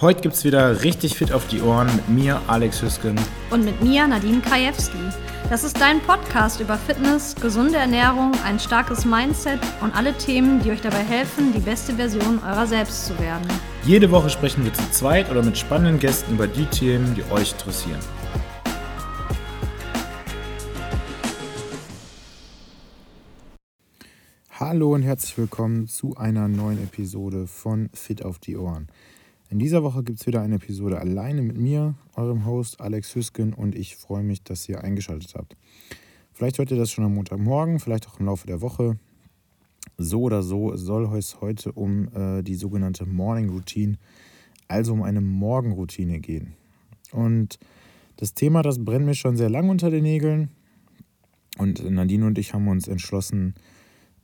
Heute gibt es wieder richtig fit auf die Ohren mit mir, Alex Hüsken. Und mit mir, Nadine Krajewski. Das ist dein Podcast über Fitness, gesunde Ernährung, ein starkes Mindset und alle Themen, die euch dabei helfen, die beste Version eurer selbst zu werden. Jede Woche sprechen wir zu zweit oder mit spannenden Gästen über die Themen, die euch interessieren. Hallo und herzlich willkommen zu einer neuen Episode von Fit auf die Ohren. In dieser Woche gibt es wieder eine Episode alleine mit mir, eurem Host Alex Hüsken, und ich freue mich, dass ihr eingeschaltet habt. Vielleicht hört ihr das schon am Montagmorgen, vielleicht auch im Laufe der Woche. So oder so soll es heute um äh, die sogenannte Morning Routine, also um eine Morgenroutine gehen. Und das Thema, das brennt mir schon sehr lang unter den Nägeln. Und Nadine und ich haben uns entschlossen,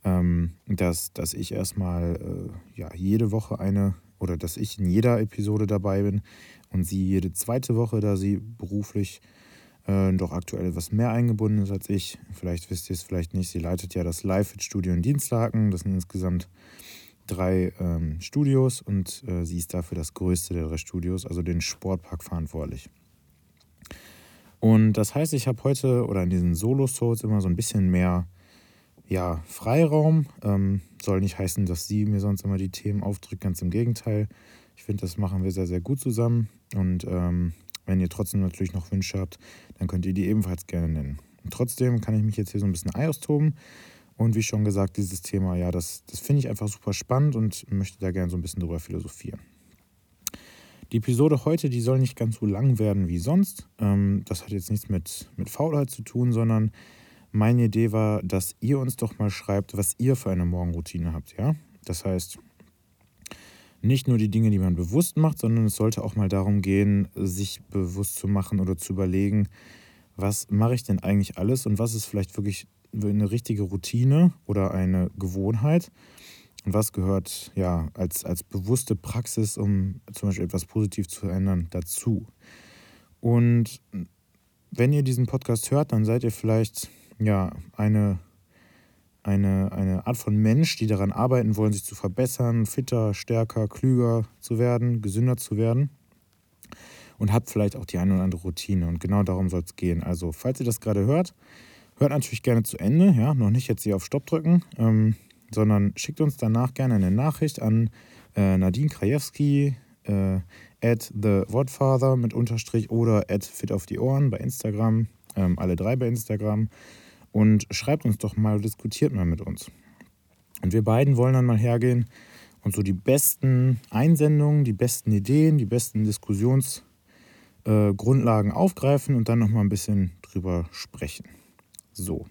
ähm, dass, dass ich erstmal äh, ja, jede Woche eine oder dass ich in jeder Episode dabei bin und sie jede zweite Woche, da sie beruflich äh, doch aktuell etwas mehr eingebunden ist als ich. Vielleicht wisst ihr es vielleicht nicht. Sie leitet ja das Live-Studio in Dienstlaken. Das sind insgesamt drei ähm, Studios und äh, sie ist dafür das größte der drei Studios, also den Sportpark verantwortlich. Und das heißt, ich habe heute oder in diesen Solo-Souls immer so ein bisschen mehr ja, Freiraum. Ähm, soll nicht heißen, dass sie mir sonst immer die Themen aufdrückt, ganz im Gegenteil. Ich finde, das machen wir sehr, sehr gut zusammen. Und ähm, wenn ihr trotzdem natürlich noch Wünsche habt, dann könnt ihr die ebenfalls gerne nennen. Und trotzdem kann ich mich jetzt hier so ein bisschen Ei austoben. Und wie schon gesagt, dieses Thema, ja, das, das finde ich einfach super spannend und möchte da gerne so ein bisschen drüber philosophieren. Die Episode heute, die soll nicht ganz so lang werden wie sonst. Ähm, das hat jetzt nichts mit, mit Faulheit zu tun, sondern meine Idee war, dass ihr uns doch mal schreibt, was ihr für eine Morgenroutine habt, ja? Das heißt, nicht nur die Dinge, die man bewusst macht, sondern es sollte auch mal darum gehen, sich bewusst zu machen oder zu überlegen, was mache ich denn eigentlich alles und was ist vielleicht wirklich eine richtige Routine oder eine Gewohnheit und was gehört ja als, als bewusste Praxis, um zum Beispiel etwas positiv zu verändern, dazu. Und wenn ihr diesen Podcast hört, dann seid ihr vielleicht ja, eine, eine, eine Art von Mensch, die daran arbeiten wollen, sich zu verbessern, fitter, stärker, klüger zu werden, gesünder zu werden. Und habt vielleicht auch die eine oder andere Routine. Und genau darum soll es gehen. Also, falls ihr das gerade hört, hört natürlich gerne zu Ende. Ja, noch nicht jetzt hier auf Stopp drücken, ähm, sondern schickt uns danach gerne eine Nachricht an äh, Nadine Krajewski, äh, at the Wordfather mit Unterstrich oder at fit auf die Ohren bei Instagram. Ähm, alle drei bei Instagram und schreibt uns doch mal, diskutiert mal mit uns. Und wir beiden wollen dann mal hergehen und so die besten Einsendungen, die besten Ideen, die besten Diskussionsgrundlagen äh, aufgreifen und dann nochmal ein bisschen drüber sprechen. So.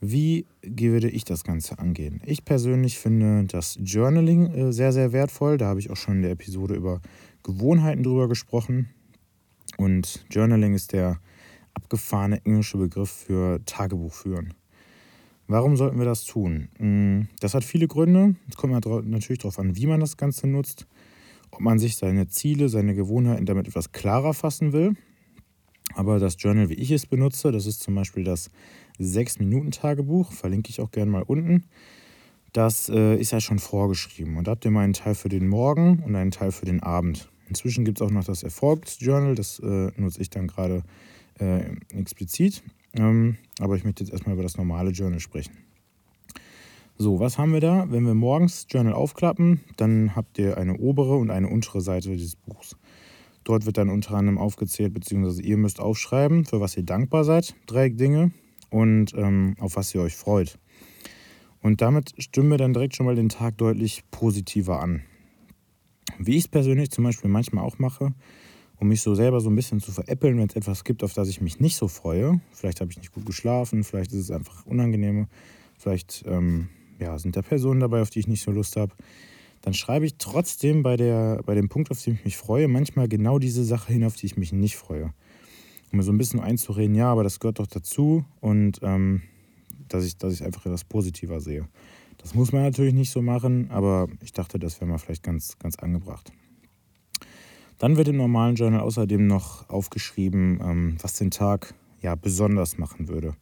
Wie würde ich das Ganze angehen? Ich persönlich finde das Journaling äh, sehr, sehr wertvoll. Da habe ich auch schon in der Episode über Gewohnheiten drüber gesprochen. Und Journaling ist der abgefahrene englische Begriff für Tagebuch führen. Warum sollten wir das tun? Mm, das hat viele Gründe. Es kommt natürlich darauf an, wie man das Ganze nutzt. Ob man sich seine Ziele, seine Gewohnheiten damit etwas klarer fassen will. Aber das Journal, wie ich es benutze, das ist zum Beispiel das 6-Minuten-Tagebuch, verlinke ich auch gerne mal unten. Das äh, ist ja schon vorgeschrieben. Und da habt ihr mal einen Teil für den Morgen und einen Teil für den Abend. Inzwischen gibt es auch noch das Erfolgsjournal, das äh, nutze ich dann gerade äh, explizit. Ähm, aber ich möchte jetzt erstmal über das normale Journal sprechen. So, was haben wir da? Wenn wir morgens Journal aufklappen, dann habt ihr eine obere und eine untere Seite dieses Buchs. Dort wird dann unter anderem aufgezählt, beziehungsweise ihr müsst aufschreiben, für was ihr dankbar seid, drei Dinge, und ähm, auf was ihr euch freut. Und damit stimmen wir dann direkt schon mal den Tag deutlich positiver an. Wie ich es persönlich zum Beispiel manchmal auch mache, um mich so selber so ein bisschen zu veräppeln, wenn es etwas gibt, auf das ich mich nicht so freue. Vielleicht habe ich nicht gut geschlafen, vielleicht ist es einfach unangenehm, vielleicht ähm, ja, sind da Personen dabei, auf die ich nicht so Lust habe. Dann schreibe ich trotzdem bei, der, bei dem Punkt, auf den ich mich freue, manchmal genau diese Sache hin, auf die ich mich nicht freue. Um mir so ein bisschen einzureden, ja, aber das gehört doch dazu und ähm, dass, ich, dass ich einfach etwas positiver sehe. Das muss man natürlich nicht so machen, aber ich dachte, das wäre mal vielleicht ganz, ganz angebracht. Dann wird im normalen Journal außerdem noch aufgeschrieben, ähm, was den Tag ja besonders machen würde.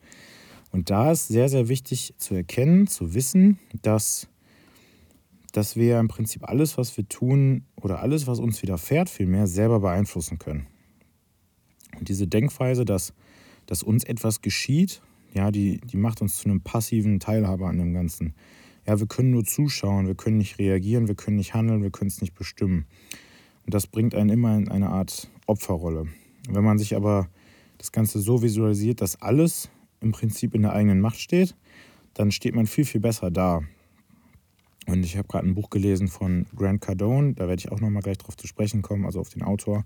Und da ist sehr, sehr wichtig zu erkennen, zu wissen, dass dass wir im Prinzip alles, was wir tun oder alles, was uns widerfährt, vielmehr selber beeinflussen können. Und diese Denkweise, dass, dass uns etwas geschieht, ja, die, die macht uns zu einem passiven Teilhaber an dem Ganzen. Ja, wir können nur zuschauen, wir können nicht reagieren, wir können nicht handeln, wir können es nicht bestimmen. Und das bringt einen immer in eine Art Opferrolle. Wenn man sich aber das Ganze so visualisiert, dass alles im Prinzip in der eigenen Macht steht, dann steht man viel, viel besser da. Und ich habe gerade ein Buch gelesen von Grant Cardone, da werde ich auch nochmal gleich drauf zu sprechen kommen, also auf den Autor.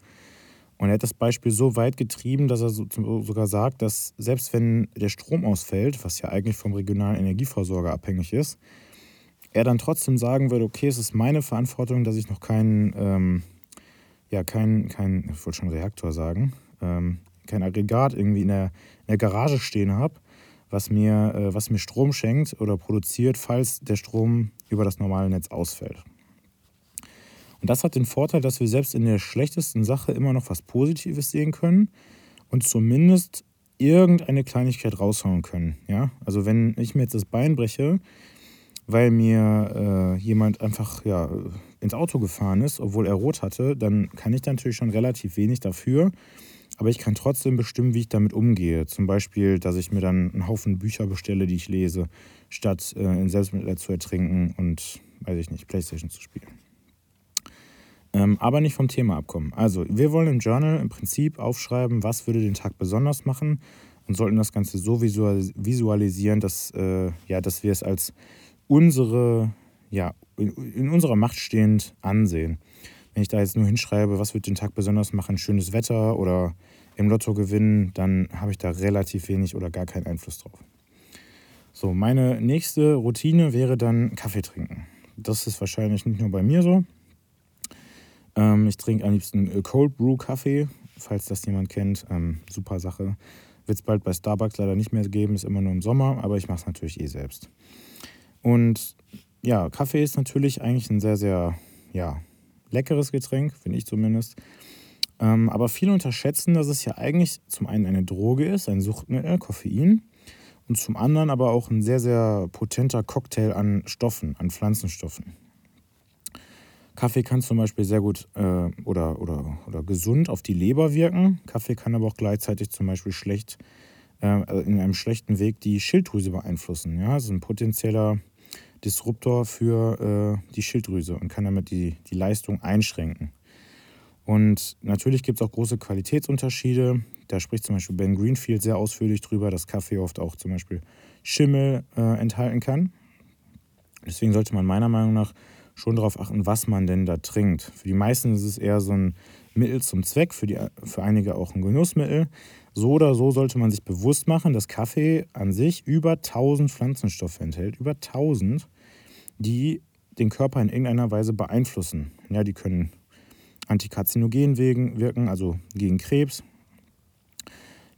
Und er hat das Beispiel so weit getrieben, dass er sogar sagt, dass selbst wenn der Strom ausfällt, was ja eigentlich vom regionalen Energieversorger abhängig ist, er dann trotzdem sagen würde, okay, es ist meine Verantwortung, dass ich noch keinen, ähm, ja, kein, kein, ich wollte schon Reaktor sagen, ähm, kein Aggregat irgendwie in der, in der Garage stehen habe, was mir, äh, was mir Strom schenkt oder produziert, falls der Strom über das normale Netz ausfällt. Und das hat den Vorteil, dass wir selbst in der schlechtesten Sache immer noch was Positives sehen können und zumindest irgendeine Kleinigkeit raushauen können. Ja? Also wenn ich mir jetzt das Bein breche, weil mir äh, jemand einfach ja, ins Auto gefahren ist, obwohl er rot hatte, dann kann ich da natürlich schon relativ wenig dafür. Aber ich kann trotzdem bestimmen, wie ich damit umgehe. Zum Beispiel, dass ich mir dann einen Haufen Bücher bestelle, die ich lese, statt äh, in Selbstmitleid zu ertrinken und, weiß ich nicht, Playstation zu spielen. Ähm, aber nicht vom Thema abkommen. Also, wir wollen im Journal im Prinzip aufschreiben, was würde den Tag besonders machen und sollten das Ganze so visualisieren, dass, äh, ja, dass wir es als unsere, ja, in, in unserer Macht stehend ansehen. Wenn ich da jetzt nur hinschreibe, was wird den Tag besonders machen, schönes Wetter oder im Lotto gewinnen, dann habe ich da relativ wenig oder gar keinen Einfluss drauf. So, meine nächste Routine wäre dann Kaffee trinken. Das ist wahrscheinlich nicht nur bei mir so. Ähm, ich trinke am liebsten Cold Brew Kaffee, falls das jemand kennt. Ähm, super Sache. Wird es bald bei Starbucks leider nicht mehr geben, ist immer nur im Sommer, aber ich mache es natürlich eh selbst. Und ja, Kaffee ist natürlich eigentlich ein sehr, sehr ja, leckeres Getränk, finde ich zumindest. Ähm, aber viele unterschätzen, dass es ja eigentlich zum einen eine Droge ist, ein Suchtmittel, Koffein, und zum anderen aber auch ein sehr, sehr potenter Cocktail an Stoffen, an Pflanzenstoffen. Kaffee kann zum Beispiel sehr gut äh, oder, oder, oder gesund auf die Leber wirken. Kaffee kann aber auch gleichzeitig zum Beispiel schlecht, äh, in einem schlechten Weg die Schilddrüse beeinflussen. Ja, es ist ein potenzieller Disruptor für äh, die Schilddrüse und kann damit die, die Leistung einschränken. Und natürlich gibt es auch große Qualitätsunterschiede. Da spricht zum Beispiel Ben Greenfield sehr ausführlich drüber, dass Kaffee oft auch zum Beispiel Schimmel äh, enthalten kann. Deswegen sollte man meiner Meinung nach schon darauf achten, was man denn da trinkt. Für die meisten ist es eher so ein Mittel zum Zweck, für, die, für einige auch ein Genussmittel. So oder so sollte man sich bewusst machen, dass Kaffee an sich über 1000 Pflanzenstoffe enthält, über 1000, die den Körper in irgendeiner Weise beeinflussen. Ja, die können antikarzinogen wirken, also gegen Krebs.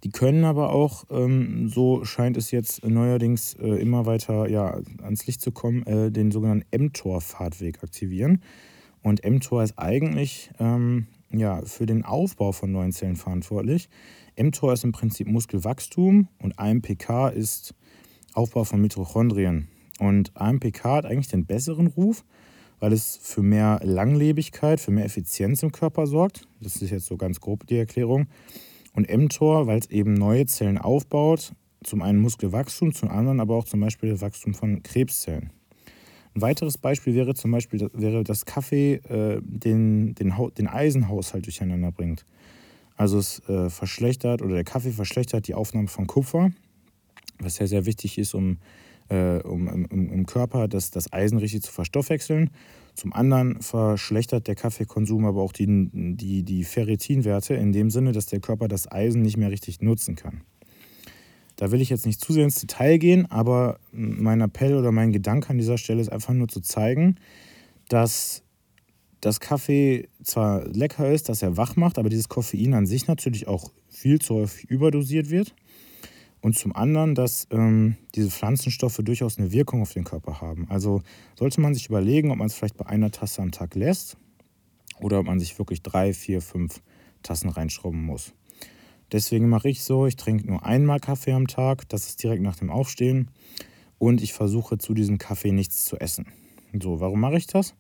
Die können aber auch, ähm, so scheint es jetzt neuerdings äh, immer weiter ja, ans Licht zu kommen, äh, den sogenannten mTOR-Fahrtweg aktivieren. Und mTOR ist eigentlich ähm, ja, für den Aufbau von neuen Zellen verantwortlich. mTOR ist im Prinzip Muskelwachstum und AMPK ist Aufbau von Mitochondrien. Und AMPK hat eigentlich den besseren Ruf, weil es für mehr Langlebigkeit, für mehr Effizienz im Körper sorgt. Das ist jetzt so ganz grob die Erklärung. Und mTOR, weil es eben neue Zellen aufbaut, zum einen Muskelwachstum, zum anderen aber auch zum Beispiel das Wachstum von Krebszellen. Ein weiteres Beispiel wäre zum Beispiel, dass Kaffee äh, den, den, den Eisenhaushalt durcheinander bringt. Also es äh, verschlechtert oder der Kaffee verschlechtert die Aufnahme von Kupfer, was ja sehr wichtig ist, um, äh, um, um im Körper das, das Eisen richtig zu verstoffwechseln. Zum anderen verschlechtert der Kaffeekonsum aber auch die, die, die Ferritinwerte in dem Sinne, dass der Körper das Eisen nicht mehr richtig nutzen kann. Da will ich jetzt nicht zu sehr ins Detail gehen, aber mein Appell oder mein Gedanke an dieser Stelle ist einfach nur zu zeigen, dass das Kaffee zwar lecker ist, dass er wach macht, aber dieses Koffein an sich natürlich auch viel zu häufig überdosiert wird. Und zum anderen, dass ähm, diese Pflanzenstoffe durchaus eine Wirkung auf den Körper haben. Also sollte man sich überlegen, ob man es vielleicht bei einer Tasse am Tag lässt oder ob man sich wirklich drei, vier, fünf Tassen reinschrauben muss. Deswegen mache ich so, ich trinke nur einmal Kaffee am Tag, das ist direkt nach dem Aufstehen und ich versuche zu diesem Kaffee nichts zu essen. So, warum mache ich das?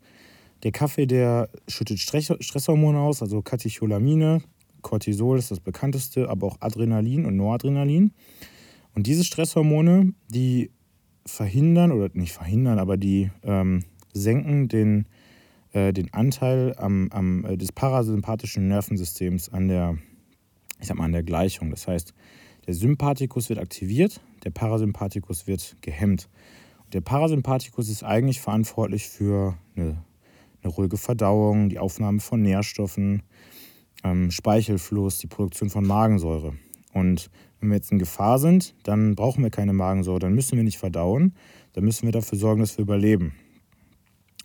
Der Kaffee, der schüttet Stresshormone aus, also Katecholamine, Cortisol ist das bekannteste, aber auch Adrenalin und Noradrenalin. Und diese Stresshormone, die verhindern, oder nicht verhindern, aber die ähm, senken den, äh, den Anteil am, am, äh, des parasympathischen Nervensystems an der, ich sag mal, an der Gleichung. Das heißt, der Sympathikus wird aktiviert, der Parasympathikus wird gehemmt. Der Parasympathikus ist eigentlich verantwortlich für eine, eine ruhige Verdauung, die Aufnahme von Nährstoffen, ähm, Speichelfluss, die Produktion von Magensäure. Und wenn wir jetzt in Gefahr sind, dann brauchen wir keine Magensäure, dann müssen wir nicht verdauen, dann müssen wir dafür sorgen, dass wir überleben.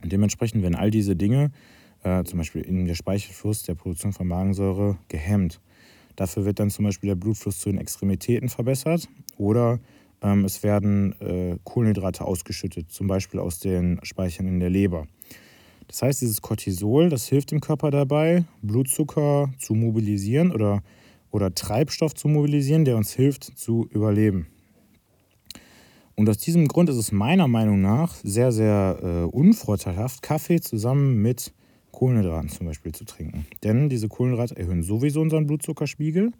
Und dementsprechend werden all diese Dinge, äh, zum Beispiel in der Speichelfluss der Produktion von Magensäure, gehemmt. Dafür wird dann zum Beispiel der Blutfluss zu den Extremitäten verbessert oder ähm, es werden äh, Kohlenhydrate ausgeschüttet, zum Beispiel aus den Speichern in der Leber. Das heißt, dieses Cortisol, das hilft dem Körper dabei, Blutzucker zu mobilisieren oder, oder Treibstoff zu mobilisieren, der uns hilft zu überleben. Und aus diesem Grund ist es meiner Meinung nach sehr, sehr äh, unvorteilhaft, Kaffee zusammen mit Kohlenhydraten zum Beispiel zu trinken. Denn diese Kohlenhydrate erhöhen sowieso unseren Blutzuckerspiegel.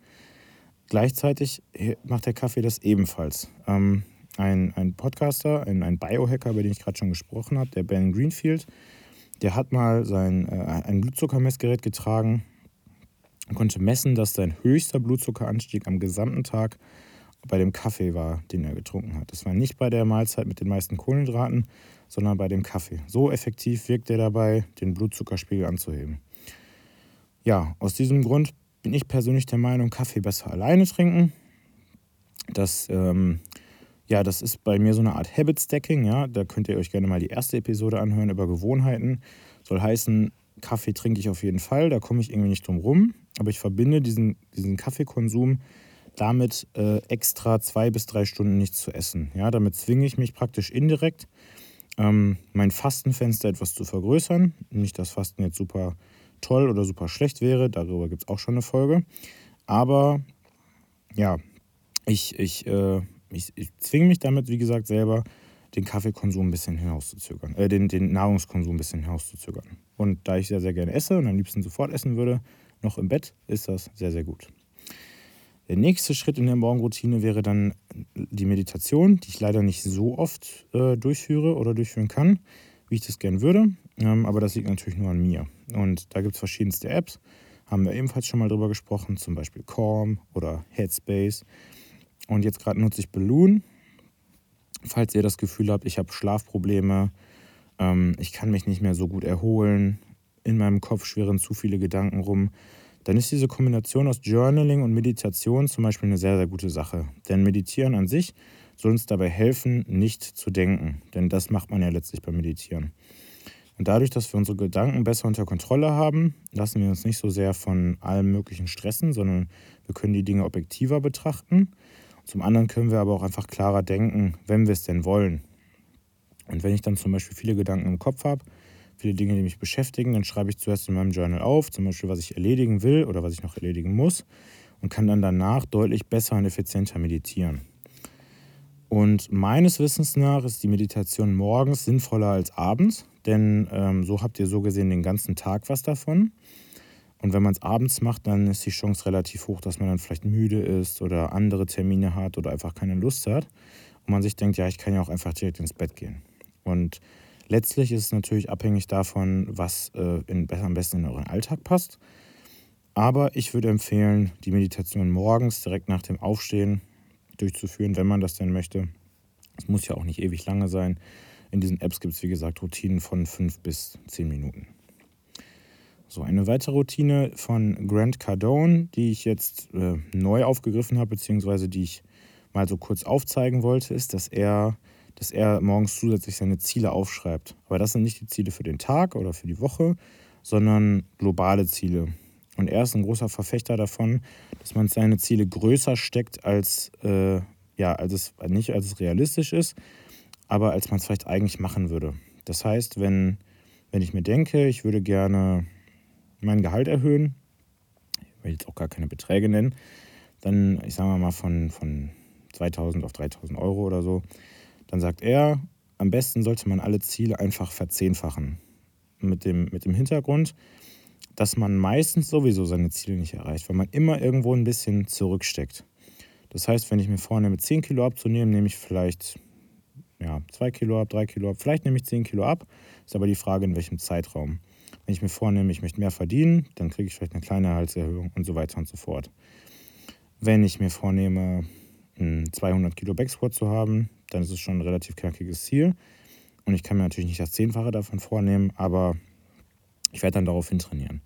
Gleichzeitig macht der Kaffee das ebenfalls. Ähm, ein, ein Podcaster, ein, ein Biohacker, über den ich gerade schon gesprochen habe, der Ben Greenfield, der hat mal sein, äh, ein Blutzuckermessgerät getragen und konnte messen, dass sein höchster Blutzuckeranstieg am gesamten Tag bei dem Kaffee war, den er getrunken hat. Das war nicht bei der Mahlzeit mit den meisten Kohlenhydraten, sondern bei dem Kaffee. So effektiv wirkt er dabei, den Blutzuckerspiegel anzuheben. Ja, aus diesem Grund bin ich persönlich der Meinung, Kaffee besser alleine trinken. Das ähm, ja, das ist bei mir so eine Art Habit Stacking. Ja? Da könnt ihr euch gerne mal die erste Episode anhören über Gewohnheiten. Soll heißen, Kaffee trinke ich auf jeden Fall, da komme ich irgendwie nicht drum rum. Aber ich verbinde diesen, diesen Kaffeekonsum damit, äh, extra zwei bis drei Stunden nichts zu essen. Ja? Damit zwinge ich mich praktisch indirekt, ähm, mein Fastenfenster etwas zu vergrößern. Nicht, dass Fasten jetzt super toll oder super schlecht wäre, darüber gibt es auch schon eine Folge. Aber ja, ich, ich äh, ich, ich zwinge mich damit, wie gesagt, selber den Kaffeekonsum ein bisschen hinauszuzögern, äh, den, den Nahrungskonsum ein bisschen hinauszuzögern. Und da ich sehr, sehr gerne esse und am liebsten sofort essen würde, noch im Bett, ist das sehr, sehr gut. Der nächste Schritt in der Morgenroutine wäre dann die Meditation, die ich leider nicht so oft äh, durchführe oder durchführen kann, wie ich das gerne würde. Ähm, aber das liegt natürlich nur an mir. Und da gibt es verschiedenste Apps, haben wir ebenfalls schon mal drüber gesprochen, zum Beispiel Calm oder Headspace. Und jetzt gerade nutze ich Balloon. Falls ihr das Gefühl habt, ich habe Schlafprobleme, ähm, ich kann mich nicht mehr so gut erholen, in meinem Kopf schwirren zu viele Gedanken rum, dann ist diese Kombination aus Journaling und Meditation zum Beispiel eine sehr, sehr gute Sache. Denn Meditieren an sich soll uns dabei helfen, nicht zu denken. Denn das macht man ja letztlich beim Meditieren. Und dadurch, dass wir unsere Gedanken besser unter Kontrolle haben, lassen wir uns nicht so sehr von allem Möglichen stressen, sondern wir können die Dinge objektiver betrachten zum anderen können wir aber auch einfach klarer denken, wenn wir es denn wollen. Und wenn ich dann zum Beispiel viele Gedanken im Kopf habe, viele Dinge, die mich beschäftigen, dann schreibe ich zuerst in meinem Journal auf, zum Beispiel, was ich erledigen will oder was ich noch erledigen muss und kann dann danach deutlich besser und effizienter meditieren. Und meines Wissens nach ist die Meditation morgens sinnvoller als abends, denn ähm, so habt ihr so gesehen den ganzen Tag was davon. Und wenn man es abends macht, dann ist die Chance relativ hoch, dass man dann vielleicht müde ist oder andere Termine hat oder einfach keine Lust hat. Und man sich denkt, ja, ich kann ja auch einfach direkt ins Bett gehen. Und letztlich ist es natürlich abhängig davon, was äh, in, am besten in euren Alltag passt. Aber ich würde empfehlen, die Meditation morgens direkt nach dem Aufstehen durchzuführen, wenn man das denn möchte. Es muss ja auch nicht ewig lange sein. In diesen Apps gibt es, wie gesagt, Routinen von fünf bis zehn Minuten. So, eine weitere Routine von Grant Cardone, die ich jetzt äh, neu aufgegriffen habe, beziehungsweise die ich mal so kurz aufzeigen wollte, ist, dass er, dass er morgens zusätzlich seine Ziele aufschreibt. Aber das sind nicht die Ziele für den Tag oder für die Woche, sondern globale Ziele. Und er ist ein großer Verfechter davon, dass man seine Ziele größer steckt, als, äh, ja, als es nicht als es realistisch ist, aber als man es vielleicht eigentlich machen würde. Das heißt, wenn, wenn ich mir denke, ich würde gerne mein Gehalt erhöhen, ich will jetzt auch gar keine Beträge nennen, dann, ich sage mal von, von 2000 auf 3000 Euro oder so, dann sagt er, am besten sollte man alle Ziele einfach verzehnfachen. Mit dem, mit dem Hintergrund, dass man meistens sowieso seine Ziele nicht erreicht, weil man immer irgendwo ein bisschen zurücksteckt. Das heißt, wenn ich mir vornehme, 10 Kilo abzunehmen, nehme ich vielleicht ja, 2 Kilo ab, 3 Kilo ab, vielleicht nehme ich 10 Kilo ab. Ist aber die Frage, in welchem Zeitraum. Wenn ich mir vornehme, ich möchte mehr verdienen, dann kriege ich vielleicht eine kleine Halserhöhung und so weiter und so fort. Wenn ich mir vornehme, 200 Kilo Backsquat zu haben, dann ist es schon ein relativ knackiges Ziel. Und ich kann mir natürlich nicht das Zehnfache davon vornehmen, aber ich werde dann daraufhin trainieren.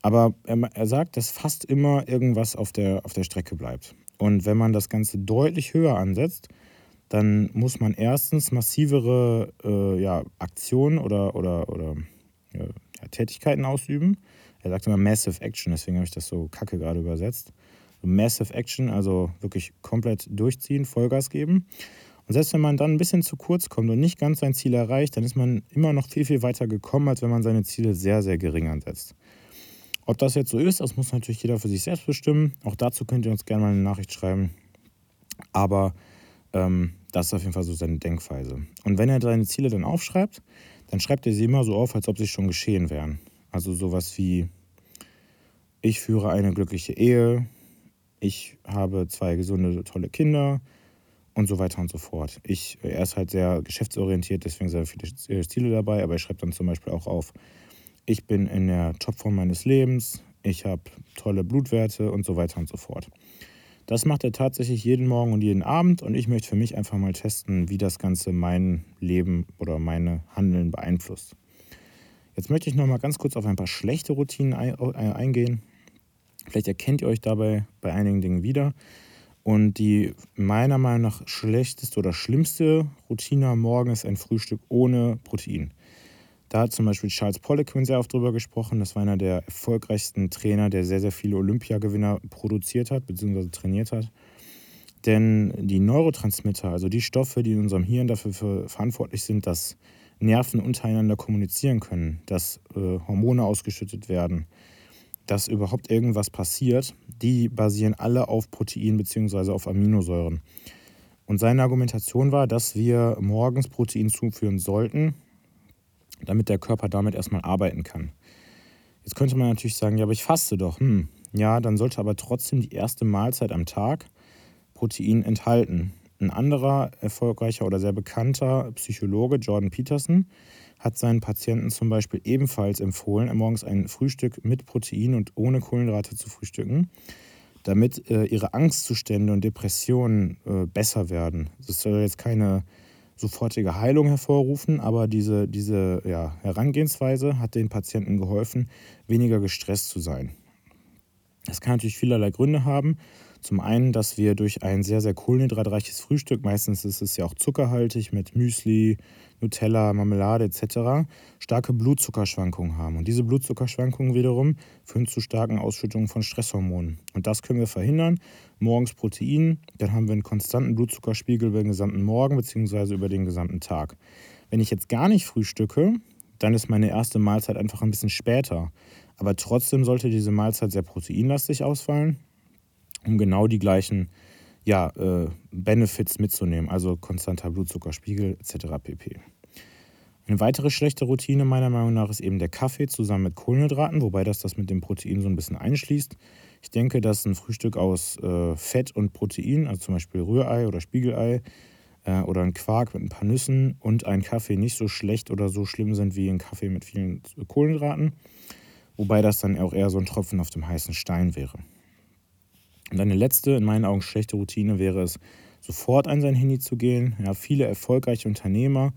Aber er, sagt, dass fast immer irgendwas auf der, auf der Strecke bleibt. Und wenn man das Ganze deutlich höher ansetzt, dann muss man erstens massivere äh, ja, Aktionen oder, oder, oder ja, Tätigkeiten ausüben. Er sagt immer Massive Action, deswegen habe ich das so kacke gerade übersetzt. Massive Action, also wirklich komplett durchziehen, Vollgas geben. Und selbst wenn man dann ein bisschen zu kurz kommt und nicht ganz sein Ziel erreicht, dann ist man immer noch viel, viel weiter gekommen, als wenn man seine Ziele sehr, sehr gering ansetzt. Ob das jetzt so ist, das muss natürlich jeder für sich selbst bestimmen. Auch dazu könnt ihr uns gerne mal eine Nachricht schreiben. Aber ähm, das ist auf jeden Fall so seine Denkweise. Und wenn er seine Ziele dann aufschreibt, dann schreibt er sie immer so auf, als ob sie schon geschehen wären. Also sowas wie, ich führe eine glückliche Ehe, ich habe zwei gesunde, tolle Kinder und so weiter und so fort. Ich, er ist halt sehr geschäftsorientiert, deswegen sehr viele Ziele dabei, aber er schreibt dann zum Beispiel auch auf, ich bin in der Topform meines Lebens, ich habe tolle Blutwerte und so weiter und so fort. Das macht er tatsächlich jeden Morgen und jeden Abend und ich möchte für mich einfach mal testen, wie das Ganze mein Leben oder meine Handeln beeinflusst. Jetzt möchte ich noch mal ganz kurz auf ein paar schlechte Routinen äh, eingehen. Vielleicht erkennt ihr euch dabei bei einigen Dingen wieder. Und die meiner Meinung nach schlechteste oder schlimmste Routine am Morgen ist ein Frühstück ohne Protein. Da hat zum Beispiel Charles Poliquin sehr oft drüber gesprochen. Das war einer der erfolgreichsten Trainer, der sehr, sehr viele Olympiagewinner produziert hat bzw. trainiert hat. Denn die Neurotransmitter, also die Stoffe, die in unserem Hirn dafür verantwortlich sind, dass Nerven untereinander kommunizieren können, dass äh, Hormone ausgeschüttet werden, dass überhaupt irgendwas passiert, die basieren alle auf Protein bzw. auf Aminosäuren. Und seine Argumentation war, dass wir morgens Protein zuführen sollten, damit der Körper damit erstmal arbeiten kann. Jetzt könnte man natürlich sagen, ja, aber ich faste doch. Hm, ja, dann sollte aber trotzdem die erste Mahlzeit am Tag Protein enthalten. Ein anderer erfolgreicher oder sehr bekannter Psychologe, Jordan Peterson, hat seinen Patienten zum Beispiel ebenfalls empfohlen, morgens ein Frühstück mit Protein und ohne Kohlenhydrate zu frühstücken, damit äh, ihre Angstzustände und Depressionen äh, besser werden. Das soll jetzt keine sofortige Heilung hervorrufen, aber diese, diese ja, Herangehensweise hat den Patienten geholfen, weniger gestresst zu sein. Das kann natürlich vielerlei Gründe haben. Zum einen, dass wir durch ein sehr, sehr kohlenhydratreiches Frühstück, meistens ist es ja auch zuckerhaltig mit Müsli, Nutella, Marmelade etc., starke Blutzuckerschwankungen haben. Und diese Blutzuckerschwankungen wiederum führen zu starken Ausschüttungen von Stresshormonen. Und das können wir verhindern. Morgens Protein, dann haben wir einen konstanten Blutzuckerspiegel über den gesamten Morgen bzw. über den gesamten Tag. Wenn ich jetzt gar nicht frühstücke, dann ist meine erste Mahlzeit einfach ein bisschen später. Aber trotzdem sollte diese Mahlzeit sehr proteinlastig ausfallen, um genau die gleichen ja, äh, Benefits mitzunehmen, also konstanter Blutzuckerspiegel etc. pp. Eine weitere schlechte Routine meiner Meinung nach ist eben der Kaffee zusammen mit Kohlenhydraten, wobei das das mit dem Protein so ein bisschen einschließt. Ich denke, dass ein Frühstück aus äh, Fett und Protein, also zum Beispiel Rührei oder Spiegelei äh, oder ein Quark mit ein paar Nüssen und ein Kaffee nicht so schlecht oder so schlimm sind wie ein Kaffee mit vielen Kohlenhydraten, wobei das dann auch eher so ein Tropfen auf dem heißen Stein wäre. Und eine letzte, in meinen Augen schlechte Routine wäre es, sofort an sein Handy zu gehen. Ja, viele erfolgreiche Unternehmer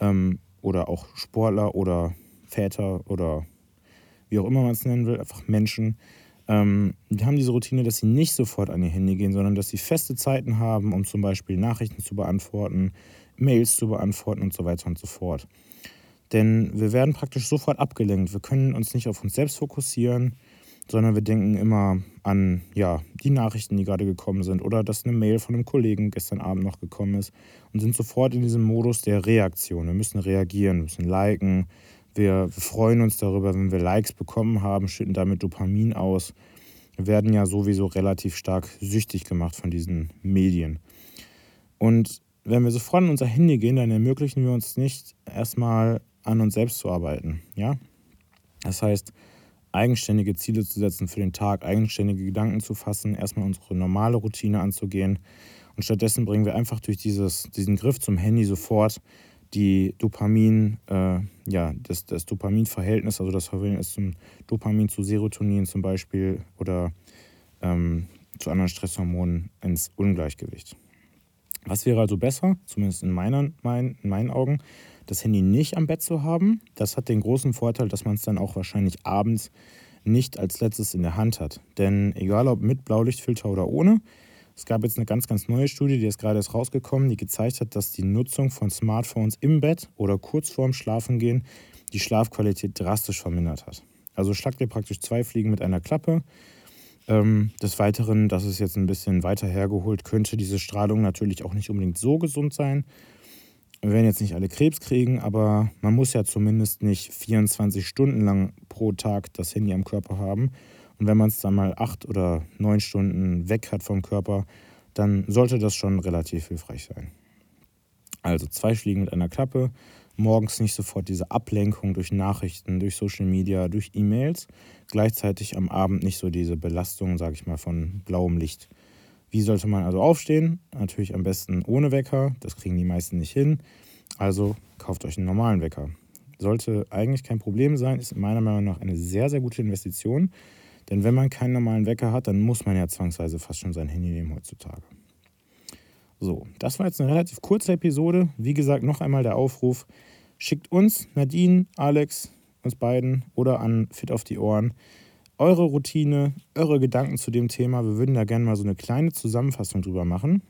ähm, oder auch Sportler oder Väter oder wie auch immer man es nennen will, einfach Menschen, ähm, die haben diese Routine, dass sie nicht sofort an ihr Handy gehen, sondern dass sie feste Zeiten haben, um zum Beispiel Nachrichten zu beantworten, Mails zu beantworten und so weiter und so fort. Denn wir werden praktisch sofort abgelenkt. Wir können uns nicht auf uns selbst fokussieren sondern wir denken immer an ja, die Nachrichten, die gerade gekommen sind oder dass eine Mail von einem Kollegen gestern Abend noch gekommen ist und sind sofort in diesem Modus der Reaktion. Wir müssen reagieren, müssen liken. Wir, wir freuen uns darüber, wenn wir Likes bekommen haben, schütten damit Dopamin aus. Wir werden ja sowieso relativ stark süchtig gemacht von diesen Medien. Und wenn wir sofort an unser Handy gehen, dann ermöglichen wir uns nicht erstmal an uns selbst zu arbeiten. Ja? Das heißt, eigenständige Ziele zu setzen für den Tag, eigenständige Gedanken zu fassen, erstmal unsere normale Routine anzugehen. Und stattdessen bringen wir einfach durch dieses, diesen Griff zum Handy sofort die Dopamin, äh, ja, das, das Dopaminverhältnis, also das Verhältnis zum Dopamin zu Serotonin zum Beispiel oder ähm, zu anderen Stresshormonen ins Ungleichgewicht. Was wäre also besser, zumindest in, meiner, mein, in meinen Augen, das Handy nicht am Bett zu haben. Das hat den großen Vorteil, dass man es dann auch wahrscheinlich abends nicht als letztes in der Hand hat. Denn egal ob mit Blaulichtfilter oder ohne, es gab jetzt eine ganz, ganz neue Studie, die ist gerade erst rausgekommen, die gezeigt hat, dass die Nutzung von Smartphones im Bett oder kurz vorm Schlafengehen die Schlafqualität drastisch vermindert hat. Also schlagt ihr praktisch zwei Fliegen mit einer Klappe. Ähm, des Weiteren, das ist jetzt ein bisschen weiter hergeholt, könnte diese Strahlung natürlich auch nicht unbedingt so gesund sein. Wir werden jetzt nicht alle Krebs kriegen, aber man muss ja zumindest nicht 24 Stunden lang pro Tag das Handy am Körper haben. Und wenn man es dann mal acht oder neun Stunden weg hat vom Körper, dann sollte das schon relativ hilfreich sein. Also zwei Fliegen mit einer Klappe morgens nicht sofort diese Ablenkung durch Nachrichten, durch Social Media, durch E-Mails, gleichzeitig am Abend nicht so diese Belastung, sage ich mal, von blauem Licht. Wie sollte man also aufstehen? Natürlich am besten ohne Wecker, das kriegen die meisten nicht hin. Also kauft euch einen normalen Wecker. Sollte eigentlich kein Problem sein, ist meiner Meinung nach eine sehr, sehr gute Investition. Denn wenn man keinen normalen Wecker hat, dann muss man ja zwangsweise fast schon sein Handy nehmen heutzutage. So, das war jetzt eine relativ kurze Episode. Wie gesagt, noch einmal der Aufruf. Schickt uns, Nadine, Alex, uns beiden oder an Fit auf die Ohren eure Routine, eure Gedanken zu dem Thema. Wir würden da gerne mal so eine kleine Zusammenfassung drüber machen.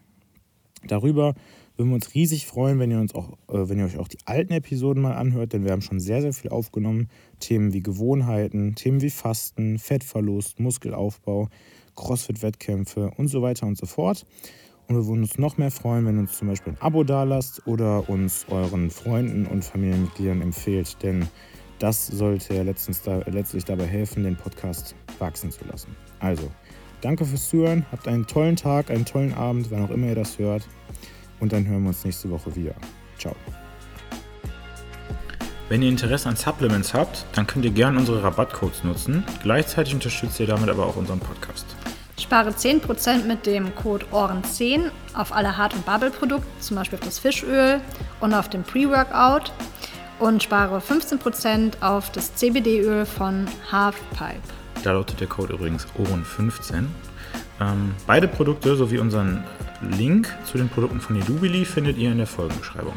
Darüber würden wir uns riesig freuen, wenn ihr uns auch, äh, wenn ihr euch auch die alten Episoden mal anhört, denn wir haben schon sehr, sehr viel aufgenommen. Themen wie Gewohnheiten, Themen wie Fasten, Fettverlust, Muskelaufbau, Crossfit-Wettkämpfe und so weiter und so fort. Und wir würden uns noch mehr freuen, wenn ihr uns zum Beispiel ein Abo dalasst oder uns euren Freunden und Familienmitgliedern empfehlt. Denn das sollte ja da, letztlich dabei helfen, den Podcast wachsen zu lassen. Also, danke fürs Zuhören, habt einen tollen Tag, einen tollen Abend, wann auch immer ihr das hört. Und dann hören wir uns nächste Woche wieder. Ciao. Wenn ihr Interesse an Supplements habt, dann könnt ihr gerne unsere Rabattcodes nutzen. Gleichzeitig unterstützt ihr damit aber auch unseren Podcast. Spare 10% mit dem Code OHREN10 auf alle Hart- und Bubble-Produkte, zum Beispiel auf das Fischöl und auf den Pre-Workout und spare 15% auf das CBD-Öl von Halfpipe. Da lautet der Code übrigens OHREN15. Ähm, beide Produkte sowie unseren Link zu den Produkten von Edubili findet ihr in der Folgenbeschreibung.